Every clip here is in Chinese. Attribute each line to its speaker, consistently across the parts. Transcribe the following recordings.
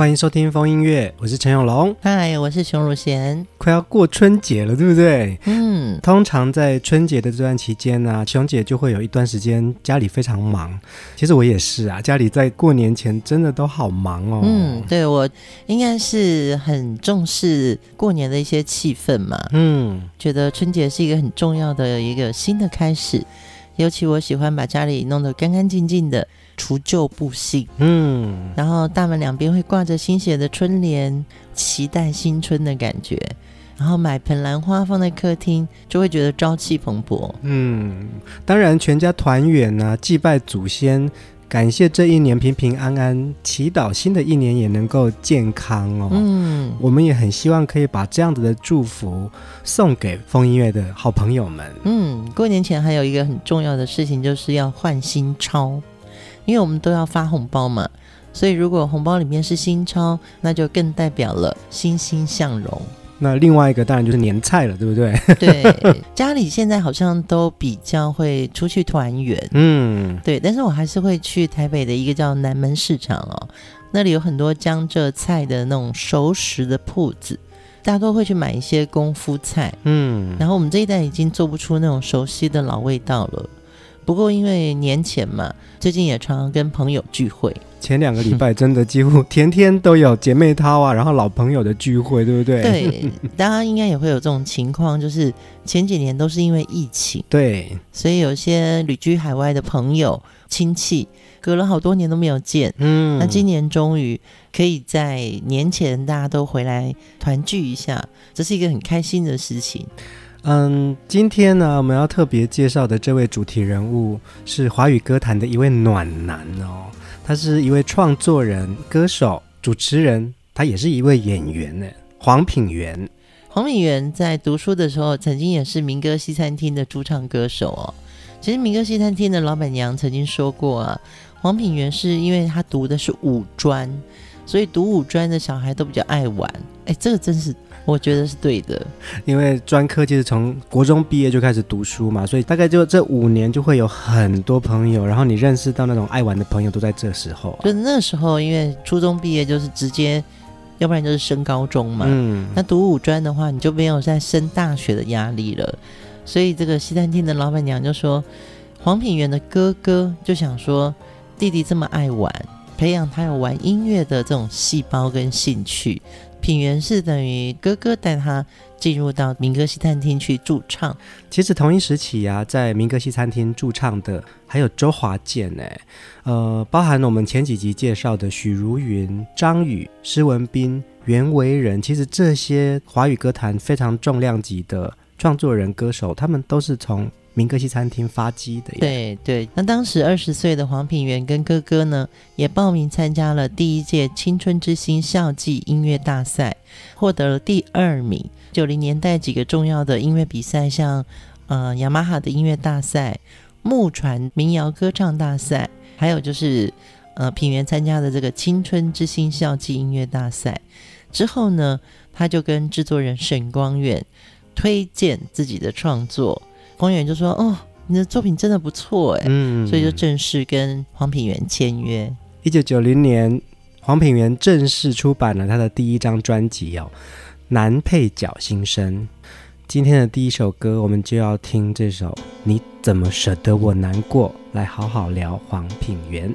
Speaker 1: 欢迎收听风音乐，我是陈永龙。
Speaker 2: 嗨，我是熊汝贤。
Speaker 1: 快要过春节了，对不对？
Speaker 2: 嗯，
Speaker 1: 通常在春节的这段期间呢、啊，熊姐就会有一段时间家里非常忙。其实我也是啊，家里在过年前真的都好忙哦。
Speaker 2: 嗯，对，我应该是很重视过年的一些气氛嘛。
Speaker 1: 嗯，
Speaker 2: 觉得春节是一个很重要的一个新的开始，尤其我喜欢把家里弄得干干净净的。除旧布新，
Speaker 1: 嗯，
Speaker 2: 然后大门两边会挂着新写的春联，期待新春的感觉。然后买盆兰花放在客厅，就会觉得朝气蓬勃。
Speaker 1: 嗯，当然全家团圆呢、啊，祭拜祖先，感谢这一年平平安安，祈祷新的一年也能够健康哦。
Speaker 2: 嗯，
Speaker 1: 我们也很希望可以把这样子的祝福送给风音乐的好朋友们。
Speaker 2: 嗯，过年前还有一个很重要的事情，就是要换新钞。因为我们都要发红包嘛，所以如果红包里面是新钞，那就更代表了欣欣向荣。
Speaker 1: 那另外一个当然就是年菜了，对不对？
Speaker 2: 对，家里现在好像都比较会出去团圆，
Speaker 1: 嗯，
Speaker 2: 对。但是我还是会去台北的一个叫南门市场哦，那里有很多江浙菜的那种熟食的铺子，大家都会去买一些功夫菜，
Speaker 1: 嗯。
Speaker 2: 然后我们这一代已经做不出那种熟悉的老味道了。不过因为年前嘛，最近也常常跟朋友聚会。
Speaker 1: 前两个礼拜真的几乎天天都有姐妹淘啊，然后老朋友的聚会，对不对？
Speaker 2: 对，大家应该也会有这种情况，就是前几年都是因为疫情，
Speaker 1: 对，
Speaker 2: 所以有些旅居海外的朋友亲戚隔了好多年都没有见，
Speaker 1: 嗯，
Speaker 2: 那今年终于可以在年前大家都回来团聚一下，这是一个很开心的事情。
Speaker 1: 嗯，今天呢，我们要特别介绍的这位主题人物是华语歌坛的一位暖男哦。他是一位创作人、歌手、主持人，他也是一位演员呢。黄品源，
Speaker 2: 黄品源在读书的时候，曾经也是民歌西餐厅的驻唱歌手哦。其实民歌西餐厅的老板娘曾经说过啊，黄品源是因为他读的是五专，所以读五专的小孩都比较爱玩。哎，这个真是。我觉得是对的，
Speaker 1: 因为专科其实从国中毕业就开始读书嘛，所以大概就这五年就会有很多朋友，然后你认识到那种爱玩的朋友都在这时候啊。
Speaker 2: 就那时候，因为初中毕业就是直接，要不然就是升高中嘛。嗯，那读五专的话，你就没有在升大学的压力了。所以这个西餐厅的老板娘就说，黄品源的哥哥就想说，弟弟这么爱玩，培养他有玩音乐的这种细胞跟兴趣。品源是等于哥哥带他进入到民歌西餐厅去驻唱。
Speaker 1: 其实同一时期啊，在民歌西餐厅驻唱的还有周华健呢，呃，包含我们前几集介绍的许茹芸、张宇、施文彬、袁惟仁，其实这些华语歌坛非常重量级的创作人、歌手，他们都是从。民歌西餐厅发迹的，
Speaker 2: 对对。那当时二十岁的黄品源跟哥哥呢，也报名参加了第一届青春之星校际音乐大赛，获得了第二名。九零年代几个重要的音乐比赛，像呃雅马哈的音乐大赛、木船民谣歌唱大赛，还有就是呃品源参加的这个青春之星校际音乐大赛。之后呢，他就跟制作人沈光远推荐自己的创作。光远就说：“哦，你的作品真的不错哎，嗯，所以就正式跟黄品源签约。
Speaker 1: 一九九零年，黄品源正式出版了他的第一张专辑哦，《男配角新生》。今天的第一首歌，我们就要听这首《你怎么舍得我难过》，来好好聊黄品源。”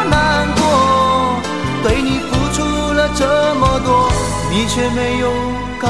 Speaker 3: 你却没有感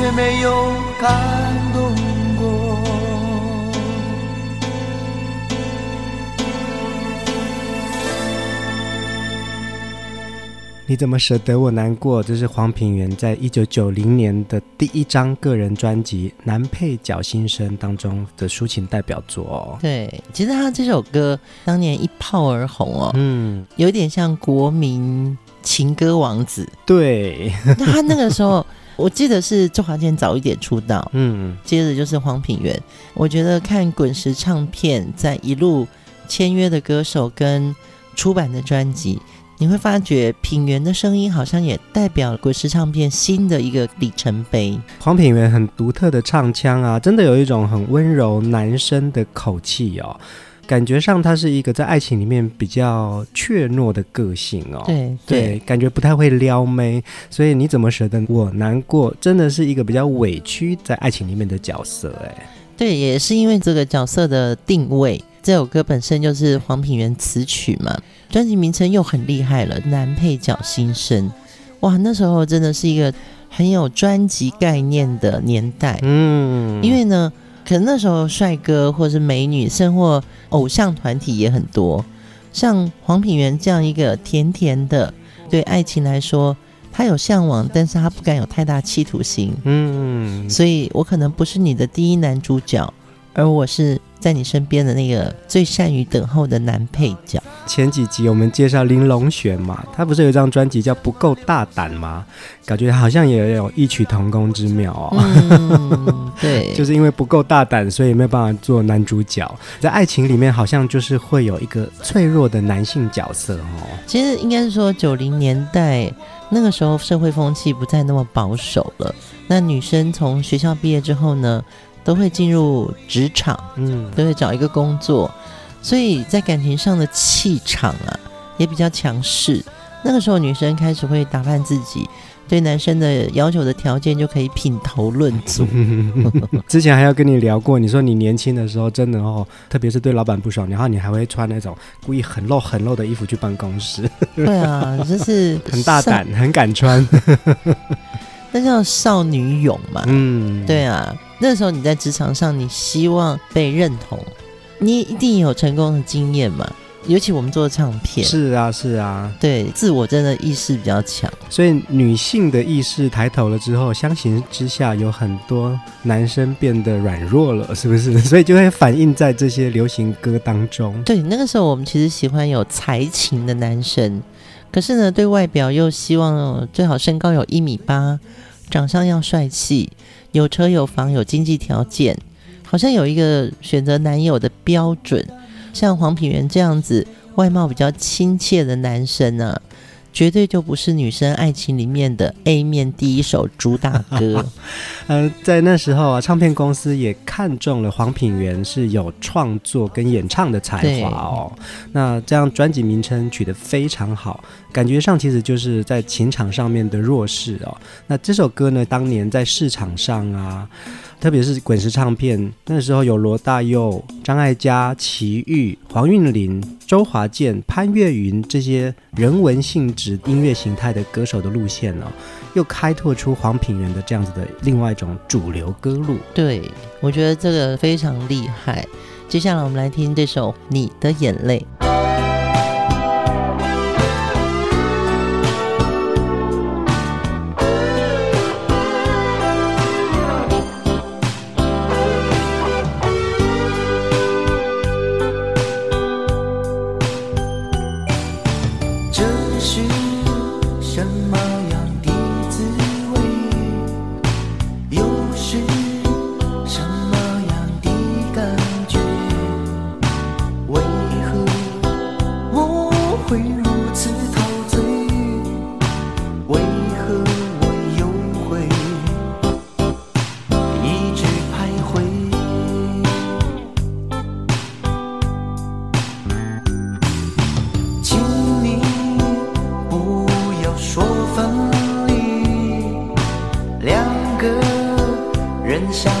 Speaker 3: 却没有感动过。你怎么舍得我
Speaker 1: 难过？这是黄品源在一九九零年的第一张个人专辑《男配角新生》当中的抒情代表作哦。
Speaker 2: 对，其实他这首歌当年一炮而红哦，嗯，有点像国民情歌王子。
Speaker 1: 对，
Speaker 2: 那他那个时候，我记得是周华健早一点出道，嗯，接着就是黄品源。我觉得看滚石唱片在一路签约的歌手跟出版的专辑。你会发觉品源的声音好像也代表滚石唱片新的一个里程碑。
Speaker 1: 黄品源很独特的唱腔啊，真的有一种很温柔男生的口气哦，感觉上他是一个在爱情里面比较怯懦的个性哦。
Speaker 2: 对
Speaker 1: 对，对，感觉不太会撩妹，所以你怎么舍得我难过？真的是一个比较委屈在爱情里面的角色哎。
Speaker 2: 对，也是因为这个角色的定位，这首歌本身就是黄品源词曲嘛。专辑名称又很厉害了，《男配角新生》。哇，那时候真的是一个很有专辑概念的年代。
Speaker 1: 嗯，
Speaker 2: 因为呢，可能那时候帅哥或是美女，甚或偶像团体也很多。像黄品源这样一个甜甜的，对爱情来说，他有向往，但是他不敢有太大企图心。
Speaker 1: 嗯，
Speaker 2: 所以我可能不是你的第一男主角，而我是在你身边的那个最善于等候的男配角。
Speaker 1: 前几集我们介绍林隆璇嘛，他不是有一张专辑叫《不够大胆》吗？感觉好像也有异曲同工之妙哦。
Speaker 2: 嗯，对，
Speaker 1: 就是因为不够大胆，所以没有办法做男主角。在爱情里面，好像就是会有一个脆弱的男性角色哦。
Speaker 2: 其实应该是说九零年代那个时候，社会风气不再那么保守了。那女生从学校毕业之后呢，都会进入职场，嗯，都会找一个工作。所以在感情上的气场啊，也比较强势。那个时候，女生开始会打扮自己，对男生的要求的条件就可以品头论足。
Speaker 1: 之前还要跟你聊过，你说你年轻的时候真的哦，特别是对老板不爽，然后你还会穿那种故意很露很露的衣服去办公室。
Speaker 2: 对啊，就是
Speaker 1: 很大胆，很敢穿。
Speaker 2: 那叫少女勇嘛。
Speaker 1: 嗯，
Speaker 2: 对啊，那时候你在职场上，你希望被认同。你一定有成功的经验嘛？尤其我们做唱片，
Speaker 1: 是啊，是啊，
Speaker 2: 对，自我真的意识比较强，
Speaker 1: 所以女性的意识抬头了之后，相形之下，有很多男生变得软弱了，是不是？所以就会反映在这些流行歌当中。
Speaker 2: 对，那个时候我们其实喜欢有才情的男生，可是呢，对外表又希望最好身高有一米八，长相要帅气，有车有房有经济条件。好像有一个选择男友的标准，像黄品源这样子外貌比较亲切的男生呢、啊，绝对就不是女生爱情里面的 A 面第一首主打歌。
Speaker 1: 呃，在那时候啊，唱片公司也看中了黄品源是有创作跟演唱的才华哦。那这样专辑名称取得非常好，感觉上其实就是在情场上面的弱势哦。那这首歌呢，当年在市场上啊。特别是滚石唱片，那时候有罗大佑、张艾嘉、齐豫、黄韵玲、周华健、潘越云这些人文性质音乐形态的歌手的路线呢、又开拓出黄品源的这样子的另外一种主流歌路。
Speaker 2: 对，我觉得这个非常厉害。接下来我们来听这首《你的眼泪》。
Speaker 3: 两个
Speaker 1: 人相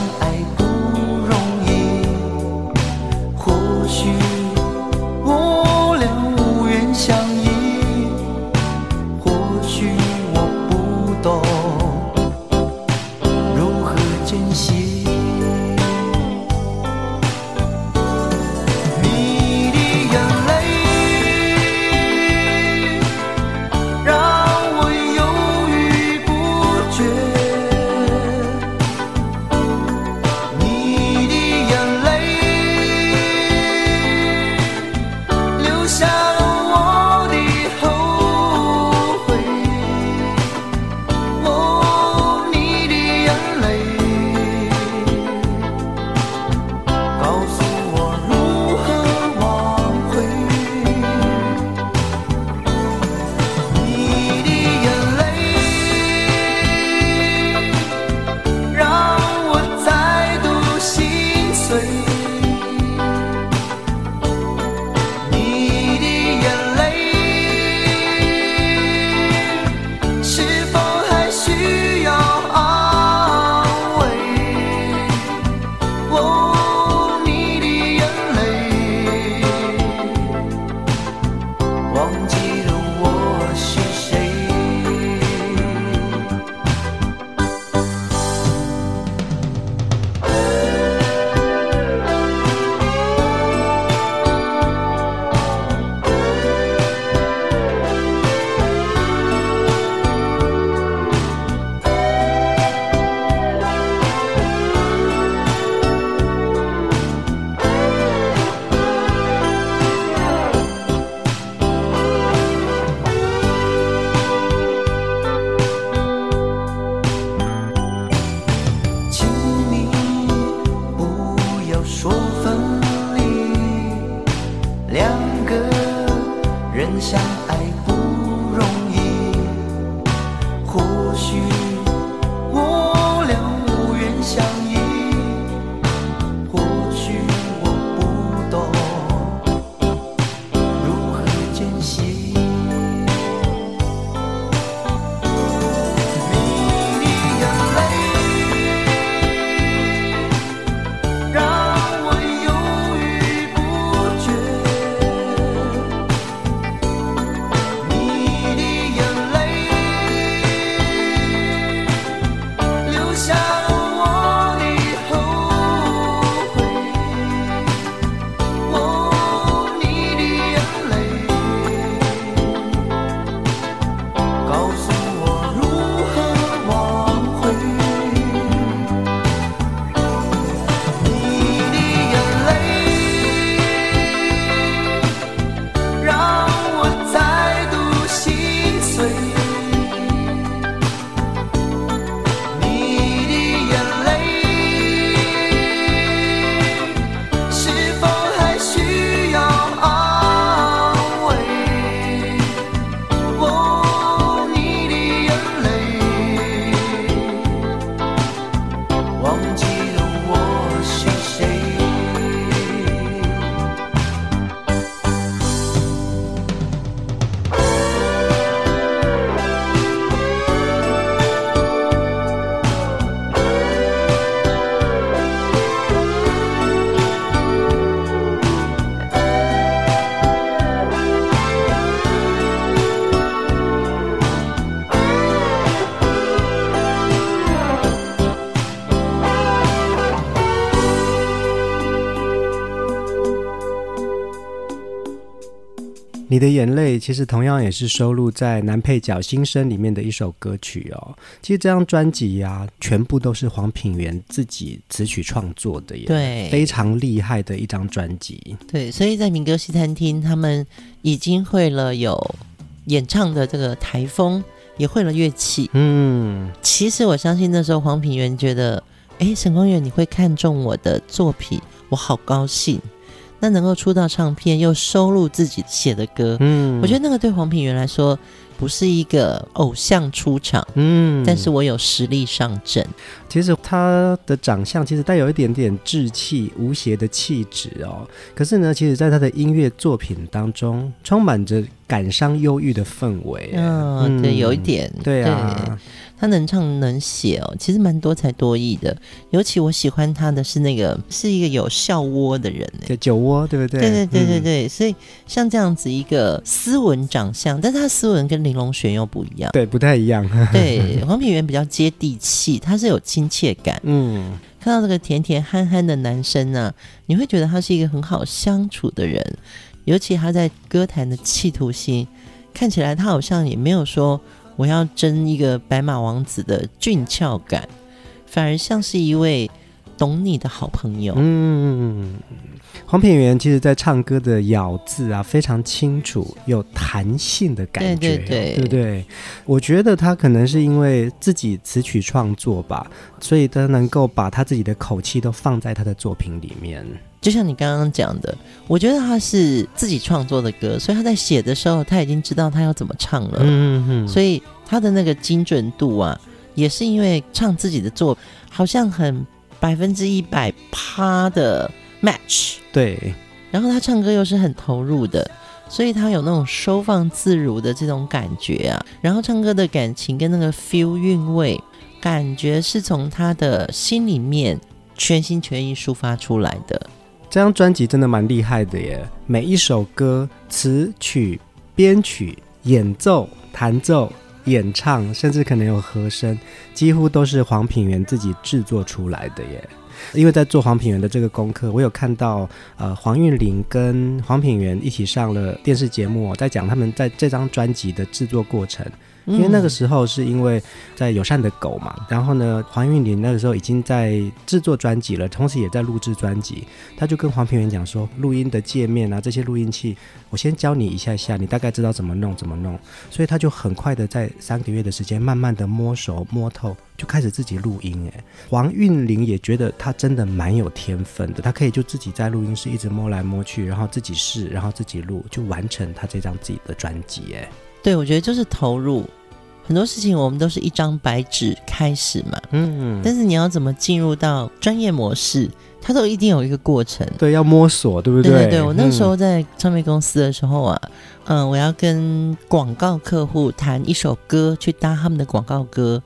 Speaker 1: 的眼泪其实同样也是收录在男配角新生里面的一首歌曲哦。其实这张专辑呀，全部都是黄品源自己词曲创作的耶，
Speaker 2: 对，
Speaker 1: 非常厉害的一张专辑。
Speaker 2: 对，所以在民歌西餐厅，他们已经会了有演唱的这个台风，也会了乐器。
Speaker 1: 嗯，
Speaker 2: 其实我相信那时候黄品源觉得，哎，沈光远你会看中我的作品，我好高兴。那能够出道唱片，又收录自己写的歌，嗯，我觉得那个对黄品源来说不是一个偶像出场，嗯，但是我有实力上阵。
Speaker 1: 其实他的长相其实带有一点点稚气、无邪的气质哦。可是呢，其实在他的音乐作品当中，充满着感伤、忧郁的氛围。
Speaker 2: 哦、嗯，对，有一点，
Speaker 1: 对啊。对
Speaker 2: 他能唱能写哦，其实蛮多才多艺的。尤其我喜欢他的是那个是一个有笑窝的人，
Speaker 1: 对，酒窝，对不对？
Speaker 2: 对对对对对。嗯、所以像这样子一个斯文长相，但是他斯文跟玲珑璇又不一样，
Speaker 1: 对，不太一样。
Speaker 2: 对，黄品源比较接地气，他是有亲切感。嗯，看到这个甜甜憨憨的男生呢、啊，你会觉得他是一个很好相处的人。尤其他在歌坛的企图心，看起来他好像也没有说。我要争一个白马王子的俊俏感，反而像是一位懂你的好朋友。
Speaker 1: 嗯，黄品源其实在唱歌的咬字啊非常清楚，有弹性的感觉，对对对，对不对？我觉得他可能是因为自己词曲创作吧，所以他能够把他自己的口气都放在他的作品里面。
Speaker 2: 就像你刚刚讲的，我觉得他是自己创作的歌，所以他在写的时候，他已经知道他要怎么唱了。嗯嗯，所以他的那个精准度啊，也是因为唱自己的作，好像很百分之一百趴的 match。
Speaker 1: 对，
Speaker 2: 然后他唱歌又是很投入的，所以他有那种收放自如的这种感觉啊。然后唱歌的感情跟那个 feel 韵味，感觉是从他的心里面全心全意抒发出来的。
Speaker 1: 这张专辑真的蛮厉害的耶！每一首歌词曲、编曲、演奏、弹奏、演唱，甚至可能有和声，几乎都是黄品源自己制作出来的耶。因为在做黄品源的这个功课，我有看到呃黄韵玲跟黄品源一起上了电视节目，在讲他们在这张专辑的制作过程。因为那个时候是因为在友善的狗嘛，然后呢，黄韵玲那个时候已经在制作专辑了，同时也在录制专辑。他就跟黄品源讲说，录音的界面啊，这些录音器，我先教你一下下，你大概知道怎么弄怎么弄。所以他就很快的在三个月的时间，慢慢的摸熟摸透，就开始自己录音。哎，黄韵玲也觉得他真的蛮有天分的，他可以就自己在录音室一直摸来摸去，然后自己试，然后自己录，就完成他这张自己的专辑。哎，
Speaker 2: 对，我觉得就是投入。很多事情我们都是一张白纸开始嘛，嗯，但是你要怎么进入到专业模式，它都一定有一个过程，
Speaker 1: 对，要摸索，对不对？
Speaker 2: 对对对，我那时候在唱片公司的时候啊，嗯，呃，我要跟广告客户谈一首歌，去搭他们的广告歌。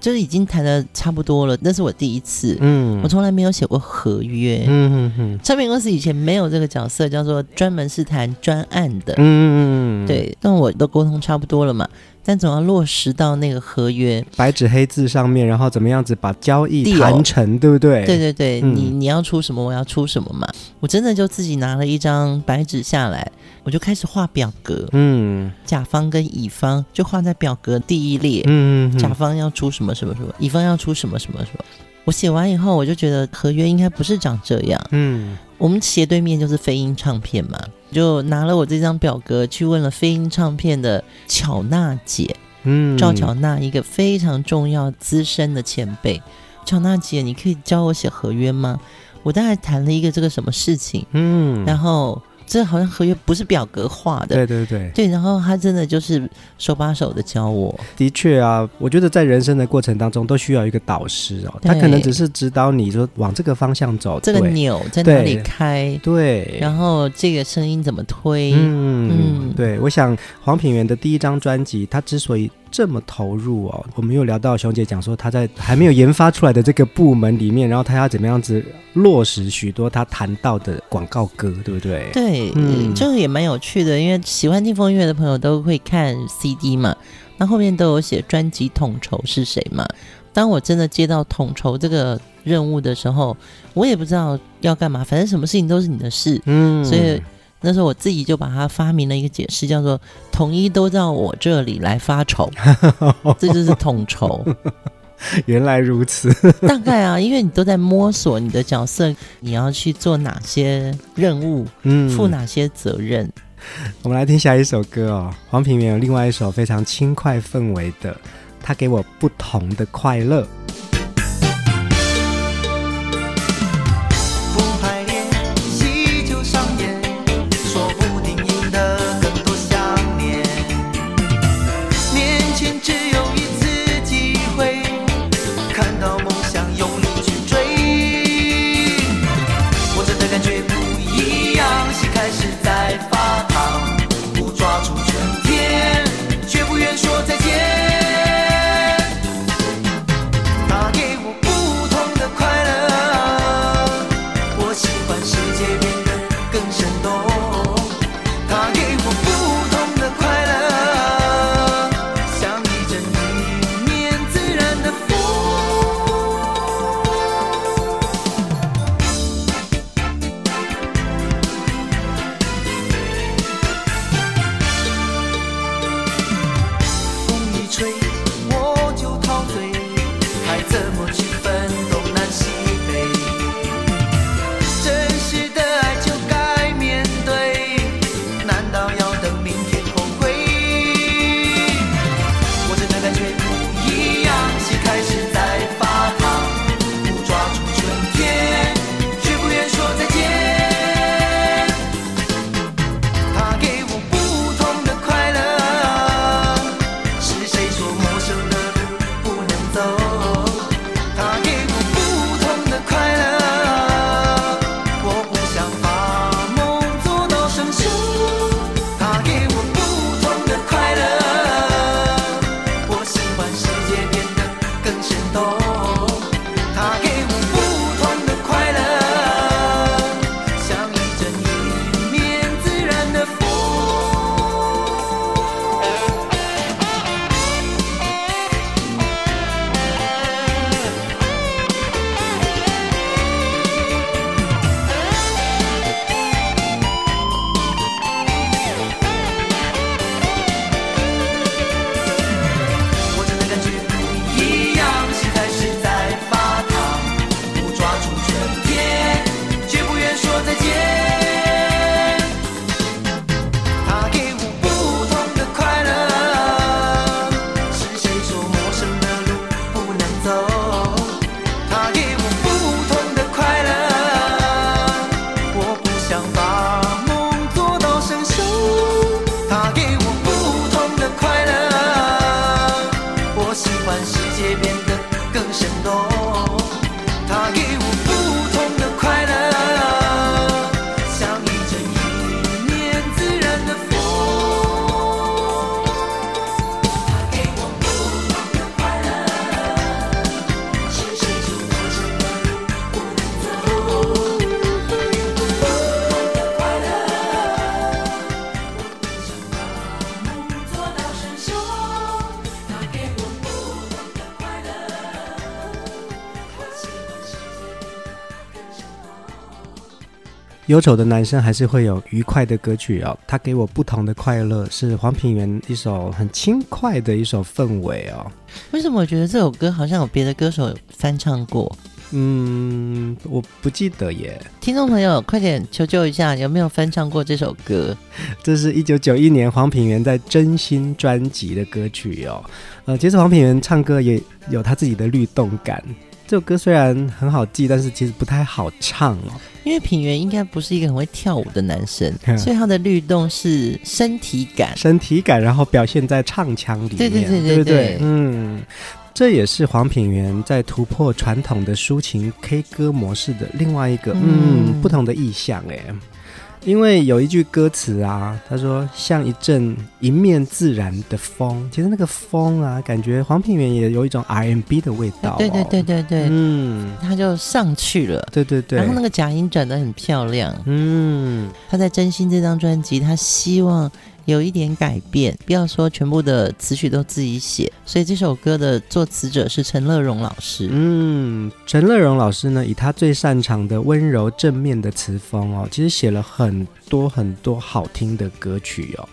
Speaker 2: 就是已经谈的差不多了，那是我第一次，嗯，我从来没有写过合约，嗯嗯嗯，唱片公司以前没有这个角色，叫做专门是谈专案的，嗯嗯，对，但我都沟通差不多了嘛，但总要落实到那个合约，
Speaker 1: 白纸黑字上面，然后怎么样子把交易谈成，对不对？
Speaker 2: 对对对，嗯、你你要出什么，我要出什么嘛，我真的就自己拿了一张白纸下来。我就开始画表格，嗯，甲方跟乙方就画在表格第一列，嗯，甲方要出什么什么什么，乙方要出什么什么什么。我写完以后，我就觉得合约应该不是长这样，嗯，我们斜对面就是飞鹰唱片嘛，就拿了我这张表格去问了飞鹰唱片的巧娜姐，嗯，赵巧娜一个非常重要资深的前辈，巧娜姐，你可以教我写合约吗？我大概谈了一个这个什么事情，嗯，然后。这好像合约不是表格化的，
Speaker 1: 对对对。
Speaker 2: 对，然后他真的就是手把手的教我。
Speaker 1: 的确啊，我觉得在人生的过程当中都需要一个导师哦，他可能只是指导你说往这个方向走，
Speaker 2: 这个钮在哪里开，
Speaker 1: 对，
Speaker 2: 然后这个声音怎么推，
Speaker 1: 嗯嗯，对，我想黄品源的第一张专辑，他之所以。这么投入哦，我们又聊到熊姐讲说，她在还没有研发出来的这个部门里面，然后她要怎么样子落实许多她谈到的广告歌，对不对？
Speaker 2: 对，嗯，这个也蛮有趣的，因为喜欢听风音乐的朋友都会看 CD 嘛，那后面都有写专辑统筹是谁嘛。当我真的接到统筹这个任务的时候，我也不知道要干嘛，反正什么事情都是你的事，嗯，所以。那时候我自己就把它发明了一个解释，叫做“统一都到我这里来发愁 ”，这就是统筹。
Speaker 3: 原来如此。
Speaker 2: 大概啊，因为你都在摸索你的角色，你要去做哪些任务，嗯，负哪些责任。
Speaker 3: 我们来听下一首歌哦，黄品源有另外一首非常轻快氛围的，他给我不同的快乐。忧愁的男生还是会有愉快的歌曲哦。他给我不同的快乐，是黄品源一首很轻快的一首氛围哦。
Speaker 2: 为什么我觉得这首歌好像有别的歌手翻唱过？
Speaker 3: 嗯，我不记得耶。
Speaker 2: 听众朋友，快点求救一下，有没有翻唱过这首歌？
Speaker 3: 这是一九九一年黄品源在《真心》专辑的歌曲哦。呃，其实黄品源唱歌也有他自己的律动感。这首歌虽然很好记，但是其实不太好唱哦。
Speaker 2: 因为品源应该不是一个很会跳舞的男生，嗯、所以他的律动是身体感，
Speaker 3: 身体感，然后表现在唱腔里面，
Speaker 2: 对对
Speaker 3: 对对对？嗯，这也是黄品源在突破传统的抒情 K 歌模式的另外一个嗯，嗯不同的意象哎。因为有一句歌词啊，他说像一阵迎面自然的风，其实那个风啊，感觉黄品源也有一种 RMB 的味道，哦。
Speaker 2: 对对对对对，嗯，他就上去了。
Speaker 3: 对对对，
Speaker 2: 然后那个假音转的很漂亮。嗯，他在《真心》这张专辑，他希望有一点改变，不要说全部的词曲都自己写。所以这首歌的作词者是陈乐融老师。
Speaker 1: 嗯，陈乐融老师呢，以他最擅长的温柔正面的词风哦，其实写了很多很多好听的歌曲哦，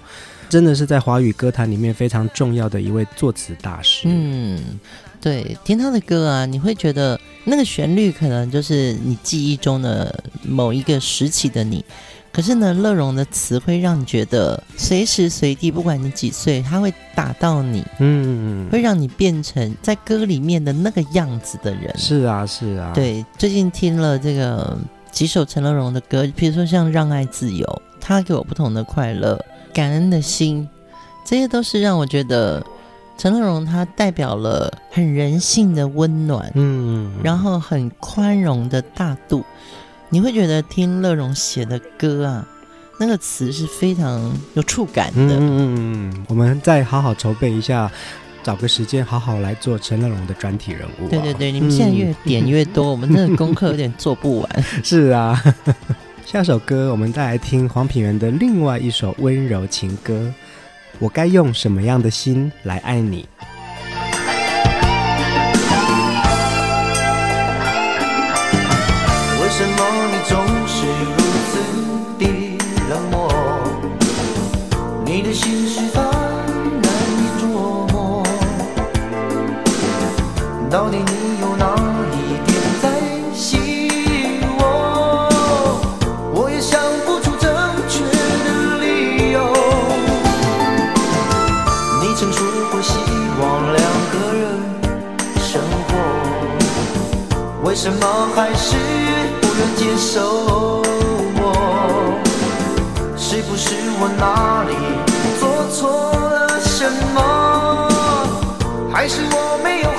Speaker 1: 真的是在华语歌坛里面非常重要的一位作词大师。
Speaker 2: 嗯。对，听他的歌啊，你会觉得那个旋律可能就是你记忆中的某一个时期的你。可是呢，乐融的词会让你觉得随时随地，不管你几岁，他会打到你，嗯，会让你变成在歌里面的那个样子的人。
Speaker 1: 是啊，是啊。
Speaker 2: 对，最近听了这个几首陈乐融的歌，比如说像《让爱自由》，他给我不同的快乐，感恩的心，这些都是让我觉得。陈乐融他代表了很人性的温暖，嗯，然后很宽容的大度，你会觉得听乐融写的歌啊，那个词是非常有触感的。嗯
Speaker 1: 嗯嗯，我们再好好筹备一下，找个时间好好来做陈乐融的专题人物啊。
Speaker 2: 对对对，你们现在越点越多，嗯、我们这个功课有点做不完。
Speaker 1: 是啊，下首歌我们再来听黄品源的另外一首温柔情歌。我该用什么样的心来爱你？
Speaker 3: 什么还是不愿接受我？是不是我哪里做错了什么？还是我没有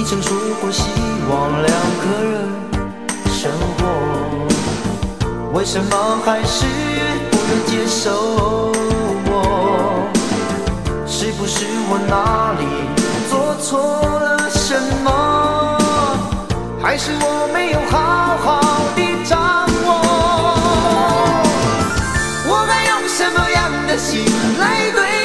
Speaker 3: 你曾说过希望两个人生活为什么还是不能接受我？是不是我哪里做错了什么？还是我没有好好的掌握？我该用什么样的心来对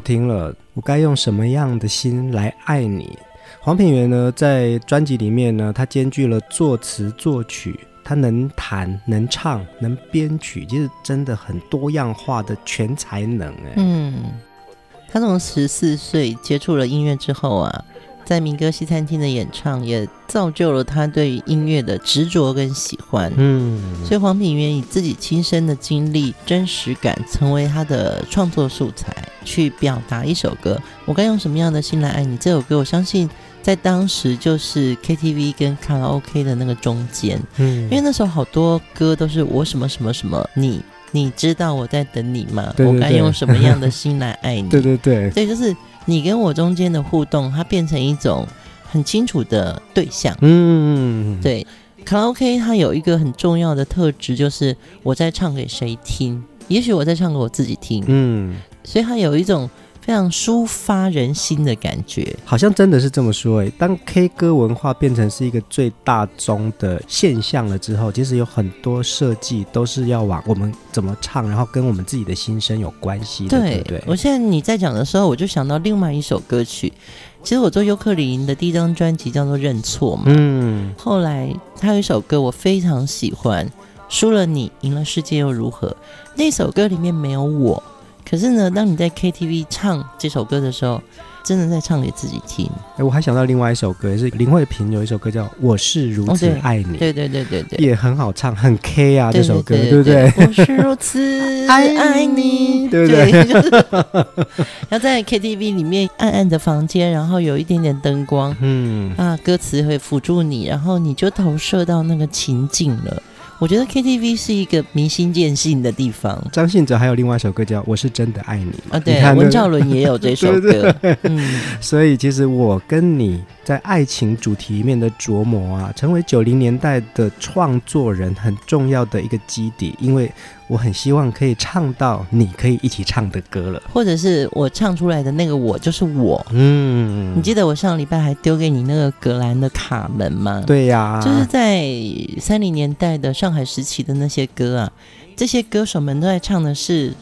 Speaker 1: 听了，我该用什么样的心来爱你？黄品源呢，在专辑里面呢，他兼具了作词作曲。他能弹、能唱、能编曲，就是真的很多样化的全才能哎。
Speaker 2: 嗯，他从十四岁接触了音乐之后啊。在民歌西餐厅的演唱，也造就了他对于音乐的执着跟喜欢。
Speaker 1: 嗯，
Speaker 2: 所以黄品源以自己亲身的经历、真实感，成为他的创作素材，去表达一首歌。我该用什么样的心来爱你？这首歌，我相信在当时就是 KTV 跟卡拉 OK 的那个中间。
Speaker 1: 嗯，
Speaker 2: 因为那时候好多歌都是我什么什么什么你，你知道我在等你吗？
Speaker 1: 对对对，
Speaker 2: 我该用什么样的 心来爱你？
Speaker 1: 对对对，
Speaker 2: 所以就是。你跟我中间的互动，它变成一种很清楚的对象。
Speaker 1: 嗯，
Speaker 2: 对，卡拉 OK 它有一个很重要的特质，就是我在唱给谁听？也许我在唱给我自己听。
Speaker 1: 嗯，
Speaker 2: 所以它有一种。非常抒发人心的感觉，
Speaker 1: 好像真的是这么说诶。当 K 歌文化变成是一个最大宗的现象了之后，其实有很多设计都是要往我们怎么唱，然后跟我们自己的心声有关系的，对，对不对？
Speaker 2: 我现在你在讲的时候，我就想到另外一首歌曲。其实我做尤克里的第一张专辑叫做《认错》嘛，
Speaker 1: 嗯，
Speaker 2: 后来他有一首歌我非常喜欢，输了你，赢了世界又如何？那首歌里面没有我。可是呢，当你在 KTV 唱这首歌的时候，真的在唱给自己听。
Speaker 1: 哎、欸，我还想到另外一首歌，也是林慧萍有一首歌叫《我是如此爱你》，
Speaker 2: 对对对对对，
Speaker 1: 也很好唱，很 K 啊，这首歌，对不对，对？
Speaker 2: 我是如此 爱你，
Speaker 1: 对不对？
Speaker 2: 就是 要在 KTV 里面暗暗的房间，然后有一点点灯光，
Speaker 1: 嗯
Speaker 2: 啊，歌词会辅助你，然后你就投射到那个情境了。我觉得 KTV 是一个明心见性的地方。
Speaker 1: 张信哲还有另外一首歌叫《我是真的爱你》
Speaker 2: 啊，对，文兆伦也有这首歌。对对对，嗯，
Speaker 1: 所以其实我跟你在爱情主题里面的琢磨啊，成为九零年代的创作人很重要的一个基底，因为。我很希望可以唱到你可以一起唱的歌了，
Speaker 2: 或者是我唱出来的那个我就是我。
Speaker 1: 嗯，
Speaker 2: 你记得我上礼拜还丢给你那个格兰的卡门吗？
Speaker 1: 对呀、啊，
Speaker 2: 就是在三零年代的上海时期的那些歌啊，这些歌手们都在唱的是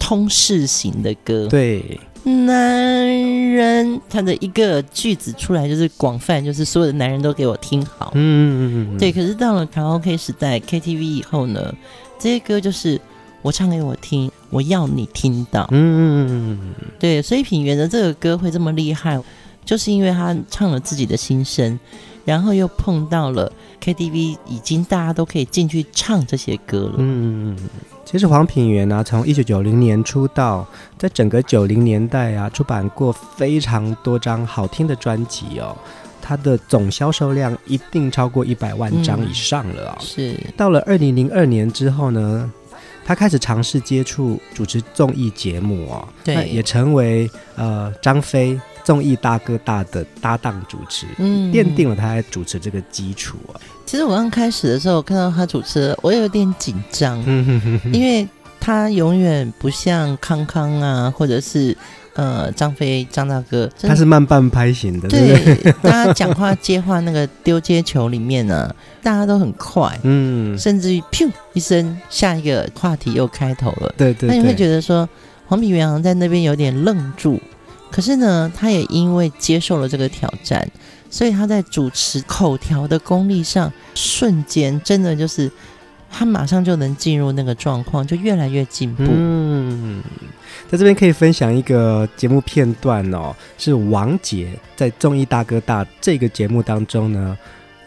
Speaker 2: 通识型的歌。
Speaker 1: 对，
Speaker 2: 男人他的一个句子出来就是广泛，就是所有的男人都给我听好。
Speaker 1: 嗯嗯嗯，
Speaker 2: 对。可是到了卡拉 OK 时代，KTV 以后呢？这些歌就是我唱给我听，我要你听到。
Speaker 1: 嗯，
Speaker 2: 对，所以品源的这个歌会这么厉害，就是因为他唱了自己的心声，然后又碰到了 KTV，已经大家都可以进去唱这些歌了。
Speaker 1: 嗯，其实黄品源呢、啊，从一九九零年出道，在整个九零年代啊，出版过非常多张好听的专辑哦。他的总销售量一定超过一百万张以上了啊、哦！
Speaker 2: 是
Speaker 1: 到了二零零二年之后呢，他开始尝试接触主持综艺节目哦，
Speaker 2: 对，
Speaker 1: 也成为呃张飞综艺大哥大的搭档主持，嗯，奠定了他在主持这个基础啊。
Speaker 2: 其实我刚开始的时候看到他主持，我有点紧张，因为他永远不像康康啊，或者是。呃，张飞张大哥，
Speaker 1: 他是慢半拍型的，对，
Speaker 2: 大家讲话接话那个丢接球里面呢、啊，大家都很快，
Speaker 1: 嗯，
Speaker 2: 甚至于噗一声，下一个话题又开头了，
Speaker 1: 对对，对，
Speaker 2: 那你会觉得说黄品源好像在那边有点愣住，可是呢，他也因为接受了这个挑战，所以他在主持口条的功力上，瞬间真的就是他马上就能进入那个状况，就越来越进步，
Speaker 1: 嗯。在这边可以分享一个节目片段哦，是王杰在《综艺大哥大》这个节目当中呢，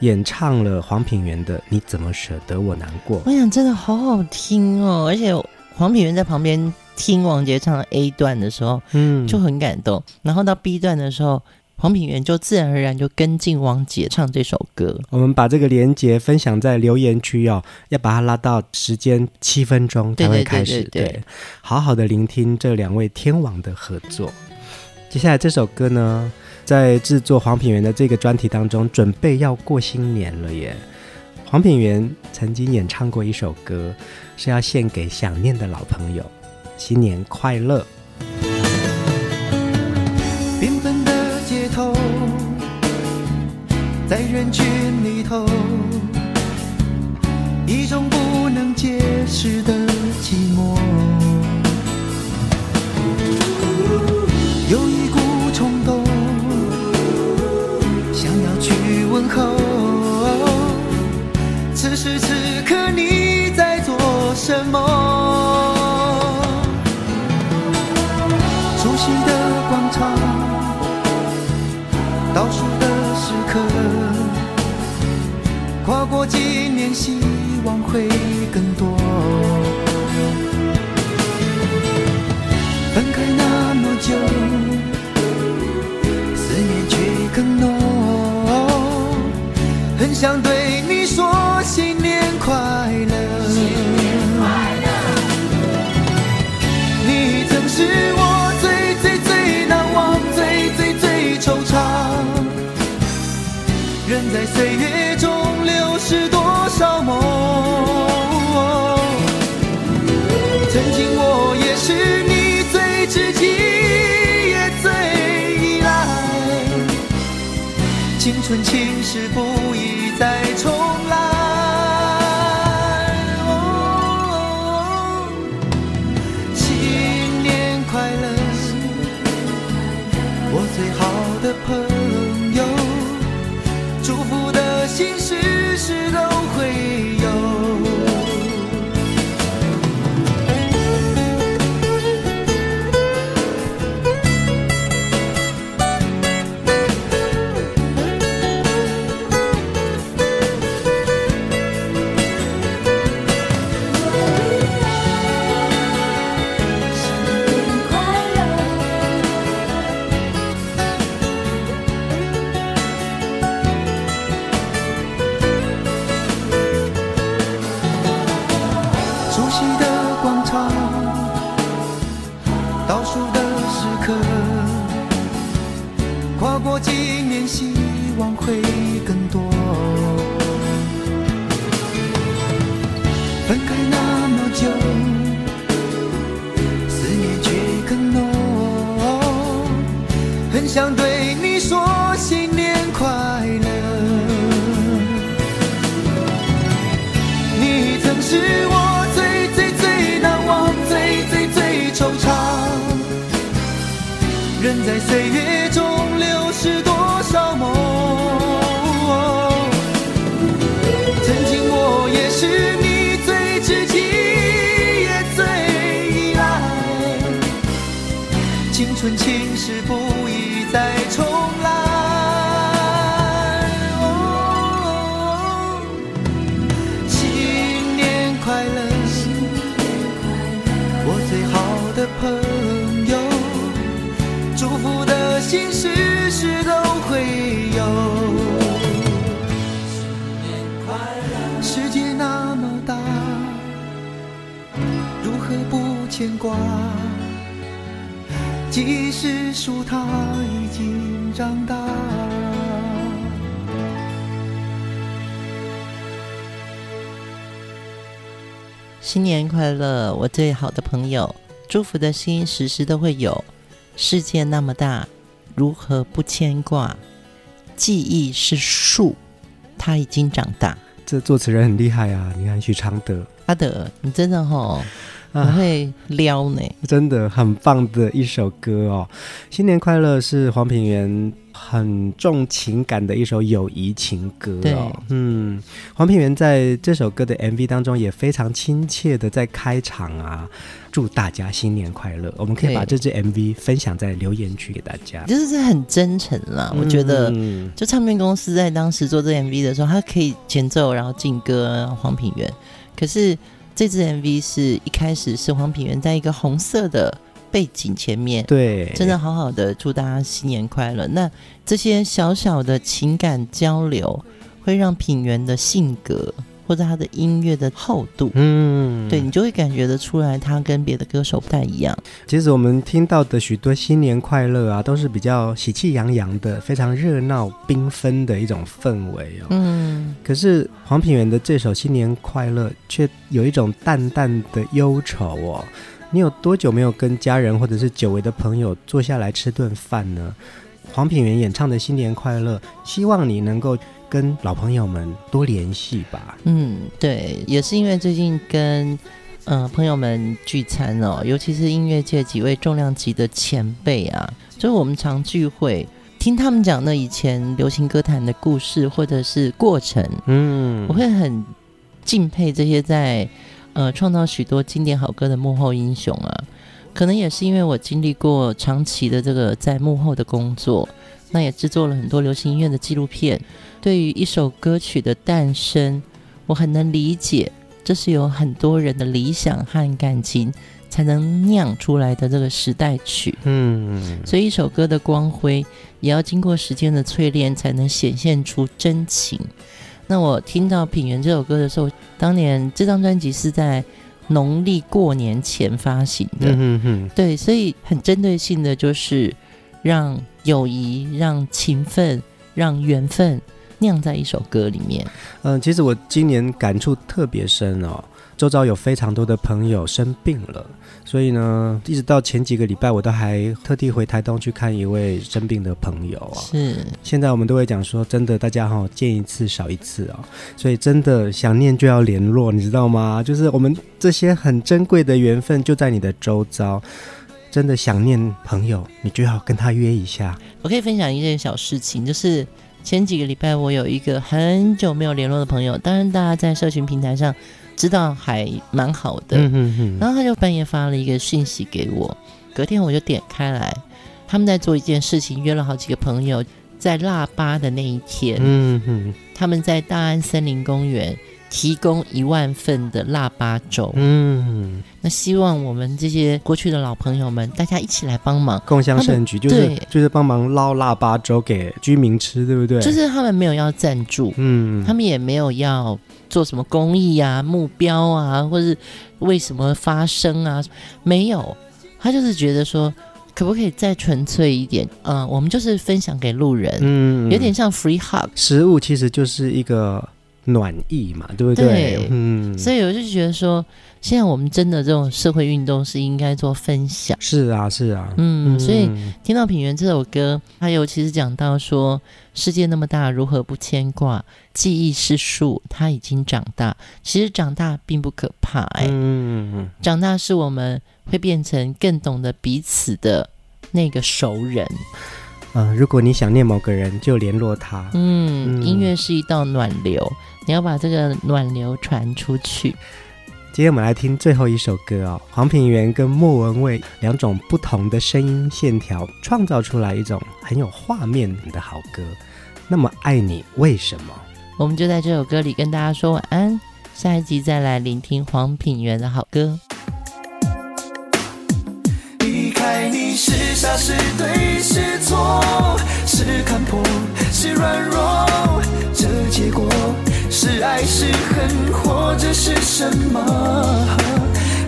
Speaker 1: 演唱了黄品源的《你怎么舍得我难过》。
Speaker 2: 我想真的好好听哦，而且黄品源在旁边听王杰唱 A 段的时候，嗯，就很感动。然后到 B 段的时候。黄品源就自然而然就跟进王杰唱这首歌。
Speaker 1: 我们把这个连接分享在留言区哦，要把它拉到时间七分钟才会开始。
Speaker 2: 对，对，对，对，
Speaker 1: 对，好好的聆听这两位天王的合作。接下来这首歌呢，在制作黄品源的这个专题当中，准备要过新年了耶。黄品源曾经演唱过一首歌，是要献给想念的老朋友，新年快乐。
Speaker 3: 在人群里头一种不能解释的寂寞。有一股冲动想要去问候此时此刻你在做什么？过几年，希望会更多。分开那么久，思念却更浓，很想对你说新年快乐。你曾是我最最最难忘、最最最惆怅。人在岁月是多少梦？曾经我也是你最知己，也最依赖。青春情事不宜再重来。新年快乐，我最好的朋友。使树它已经长大。
Speaker 2: 新年快乐，我最好的朋友，祝福的心时时都会有。世界那么大，如何不牵挂？记忆是树，它已经长大。
Speaker 1: 这作词人很厉害啊！你看许常德，
Speaker 2: 阿德，你真的吼。我会撩呢，
Speaker 1: 真的很棒的一首歌哦！新年快乐是黄品源很重情感的一首友谊情歌哦。嗯，黄品源在这首歌的 MV 当中也非常亲切的在开场啊，祝大家新年快乐。我们可以把这支 MV 分享在留言区给大家，
Speaker 2: 就是很真诚啦。我觉得，就唱片公司在当时做这 MV 的时候，他可以前奏然后进歌，黄品源，可是。这支 MV 是一开始是黄品源在一个红色的背景前面，
Speaker 1: 对，
Speaker 2: 真的好好的祝大家新年快乐。那这些小小的情感交流，会让品源的性格或者他的音乐的厚度，嗯，对，你就会感觉得出来，他跟别的歌手不太一样。
Speaker 1: 其实我们听到的许多新年快乐啊，都是比较喜气洋洋的，非常热闹缤纷的一种氛围哦。嗯，可是黄品源的这首《新年快乐》却有一种淡淡的忧愁哦。你有多久没有跟家人或者是久违的朋友坐下来吃顿饭呢？黄品源演唱的《新年快乐》，希望你能够。跟老朋友们多联系吧。
Speaker 2: 嗯，对，也是因为最近跟呃朋友们聚餐哦，尤其是音乐界几位重量级的前辈啊，就是我们常聚会，听他们讲那以前流行歌坛的故事或者是过程，嗯，我会很敬佩这些在呃创造许多经典好歌的幕后英雄啊。可能也是因为我经历过长期的这个在幕后的工作，那也制作了很多流行音乐的纪录片。对于一首歌曲的诞生，我很能理解，这是有很多人的理想和感情才能酿出来的这个时代曲。
Speaker 1: 嗯，
Speaker 2: 所以一首歌的光辉也要经过时间的淬炼，才能显现出真情。那我听到《品源》这首歌的时候，当年这张专辑是在农历过年前发行的。对，所以很针对性的就是让友谊、让情分、让缘分。酿在一首歌里面。
Speaker 1: 嗯、其实我今年感触特别深哦，周遭有非常多的朋友生病了，所以呢，一直到前几个礼拜，我都还特地回台东去看一位生病的朋友啊。
Speaker 2: 是，
Speaker 1: 现在我们都会讲说，真的，大家哈、哦、见一次少一次啊、哦，所以真的想念就要联络，你知道吗？就是我们这些很珍贵的缘分就在你的周遭，真的想念朋友，你就要跟他约一下。
Speaker 2: 我可以分享一件小事情，就是。前几个礼拜，我有一个很久没有联络的朋友，当然大家在社群平台上知道还蛮好的。
Speaker 1: 然
Speaker 2: 后他就半夜发了一个讯息给我，隔天我就点开来，他们在做一件事情，约了好几个朋友，在腊八的那一天，
Speaker 1: 嗯哼，
Speaker 2: 他们在大安森林公园。提供一万份的腊八粥，
Speaker 1: 嗯，
Speaker 2: 那希望我们这些过去的老朋友们，大家一起来帮忙，
Speaker 1: 共襄盛举，就是就是帮忙捞腊八粥给居民吃，对不对？
Speaker 2: 就是他们没有要赞助，
Speaker 1: 嗯，
Speaker 2: 他们也没有要做什么公益啊、目标啊，或是为什么发声啊，没有，他就是觉得说，可不可以再纯粹一点？嗯，我们就是分享给路人，嗯，有点像 free hug，
Speaker 1: 食物其实就是一个。暖意嘛，对不对？
Speaker 2: 对，
Speaker 1: 嗯，
Speaker 2: 所以我就觉得说，现在我们真的这种社会运动是应该做分享。
Speaker 1: 是啊，是啊，
Speaker 2: 嗯，嗯，所以听到品源这首歌，他尤其是讲到说，世界那么大，如何不牵挂？记忆是树，它已经长大。其实长大并不可怕，欸，哎，
Speaker 1: 嗯，
Speaker 2: 长大是我们会变成更懂得彼此的那个熟人。
Speaker 1: 如果你想念某个人，就联络他。
Speaker 2: 嗯，音乐是一道暖流，你要把这个暖流传出去。
Speaker 1: 今天我们来听最后一首歌哦，黄品源跟莫文蔚两种不同的声音线条，创造出来一种很有画面的好歌。那么爱你为什么？
Speaker 2: 我们就在这首歌里跟大家说晚安，下一集再来聆听黄品源的好歌。
Speaker 3: 离开你是傻是对是错，是看破是软弱，这结果是爱是恨，或者是什么？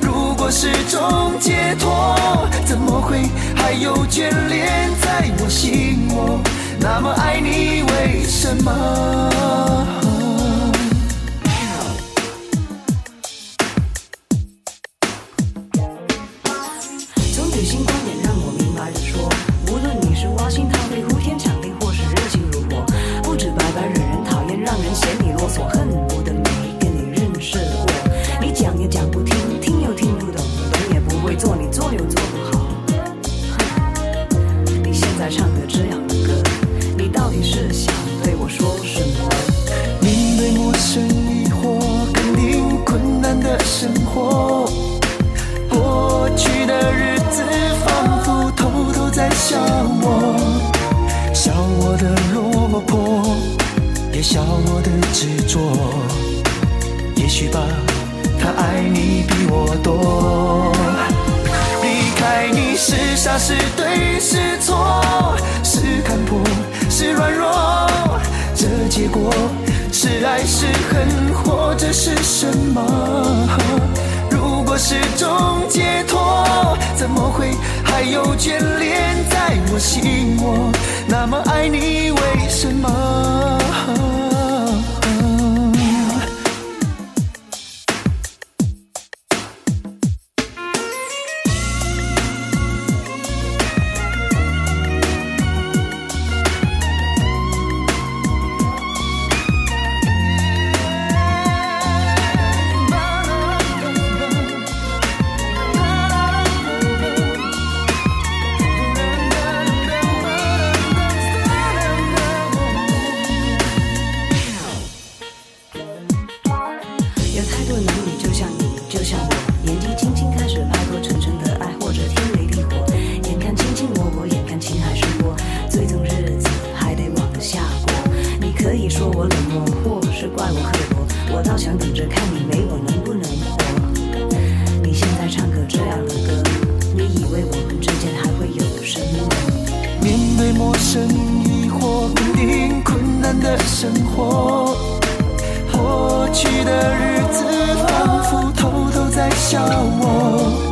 Speaker 3: 如果是种解脱，怎么会还有眷恋在我心窝？那么爱你为什么？
Speaker 4: 活过去的日子仿佛偷偷在笑我笑我的落魄也笑我
Speaker 3: 的执着。也许吧他爱你比我多。离开你是傻是对是错是看破是软弱这结果是爱是恨或者是什么？如果是种解脱怎么会还有眷恋在我心窝？那么爱你为什么？笑我，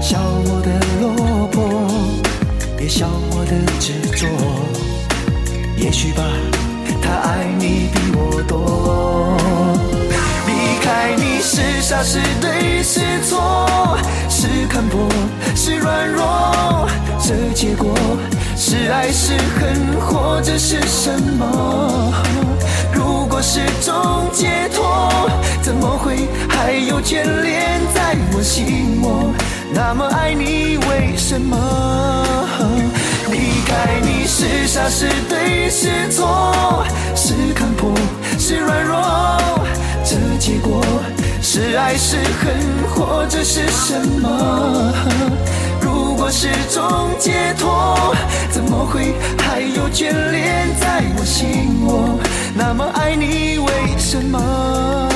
Speaker 3: 笑我的落魄，也笑我的执着。也许吧，他爱你比我多。离开你是傻是对是错，是看破是软弱，这结果是爱是恨，或者是什么？如果是种解脱，怎么会还有眷恋在我心窝？那么爱你，为什么离开你是傻是对是错，是看破是软弱？这结果是爱是恨，或者是什么？如果是种解脱，怎么会还有眷恋在我心窝？那么爱你，为什么？